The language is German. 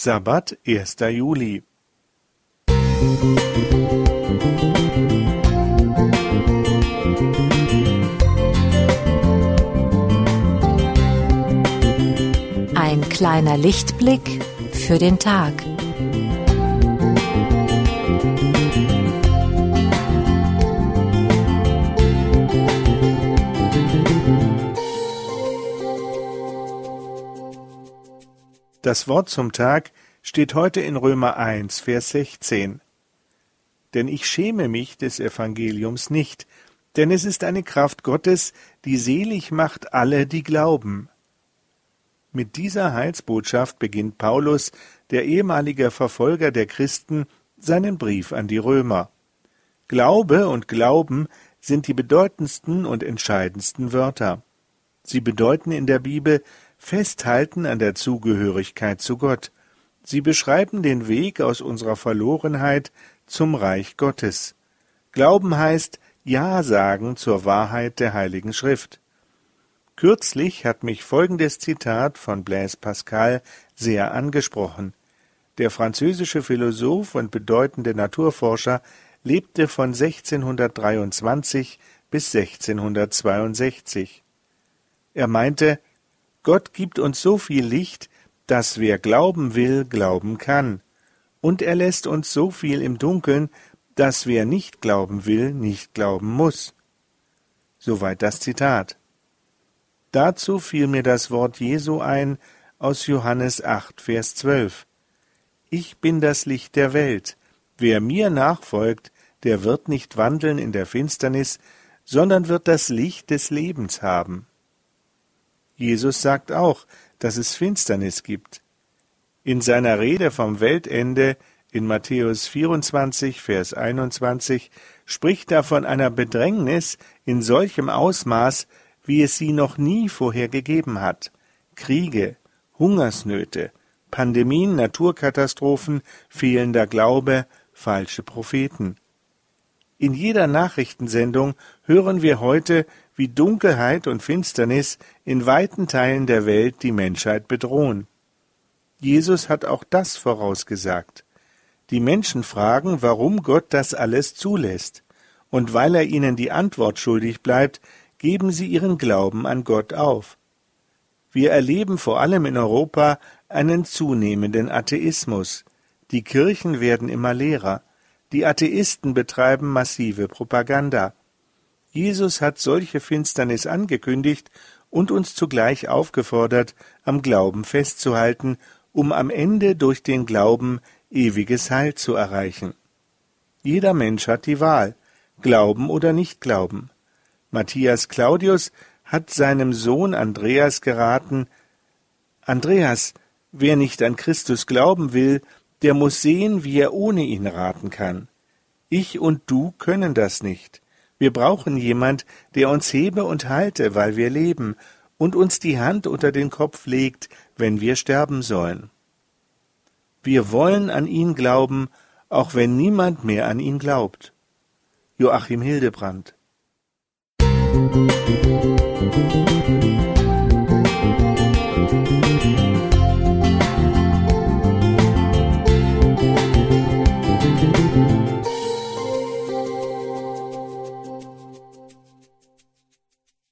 Sabbat, 1. Juli. Ein kleiner Lichtblick für den Tag. Das Wort zum Tag steht heute in Römer 1, Vers 16. Denn ich schäme mich des Evangeliums nicht, denn es ist eine Kraft Gottes, die selig macht alle, die glauben. Mit dieser Heilsbotschaft beginnt Paulus, der ehemalige Verfolger der Christen, seinen Brief an die Römer. Glaube und Glauben sind die bedeutendsten und entscheidendsten Wörter. Sie bedeuten in der Bibel Festhalten an der Zugehörigkeit zu Gott. Sie beschreiben den Weg aus unserer Verlorenheit zum Reich Gottes. Glauben heißt Ja sagen zur Wahrheit der Heiligen Schrift. Kürzlich hat mich folgendes Zitat von Blaise Pascal sehr angesprochen. Der französische Philosoph und bedeutende Naturforscher lebte von 1623 bis 1662. Er meinte, Gott gibt uns so viel Licht, dass wer glauben will, glauben kann. Und er lässt uns so viel im Dunkeln, dass wer nicht glauben will, nicht glauben muss. Soweit das Zitat. Dazu fiel mir das Wort Jesu ein aus Johannes 8, Vers 12. Ich bin das Licht der Welt. Wer mir nachfolgt, der wird nicht wandeln in der Finsternis, sondern wird das Licht des Lebens haben. Jesus sagt auch, dass es Finsternis gibt. In seiner Rede vom Weltende in Matthäus 24, Vers 21 spricht er von einer Bedrängnis in solchem Ausmaß, wie es sie noch nie vorher gegeben hat. Kriege, Hungersnöte, Pandemien, Naturkatastrophen, fehlender Glaube, falsche Propheten. In jeder Nachrichtensendung hören wir heute, wie Dunkelheit und Finsternis in weiten Teilen der Welt die Menschheit bedrohen. Jesus hat auch das vorausgesagt. Die Menschen fragen, warum Gott das alles zulässt, und weil er ihnen die Antwort schuldig bleibt, geben sie ihren Glauben an Gott auf. Wir erleben vor allem in Europa einen zunehmenden Atheismus. Die Kirchen werden immer leerer. Die Atheisten betreiben massive Propaganda. Jesus hat solche Finsternis angekündigt und uns zugleich aufgefordert, am Glauben festzuhalten, um am Ende durch den Glauben ewiges Heil zu erreichen. Jeder Mensch hat die Wahl, glauben oder nicht glauben. Matthias Claudius hat seinem Sohn Andreas geraten Andreas, wer nicht an Christus glauben will, der muss sehen, wie er ohne ihn raten kann. Ich und du können das nicht. Wir brauchen jemand, der uns hebe und halte, weil wir leben, und uns die Hand unter den Kopf legt, wenn wir sterben sollen. Wir wollen an ihn glauben, auch wenn niemand mehr an ihn glaubt. Joachim Hildebrand Musik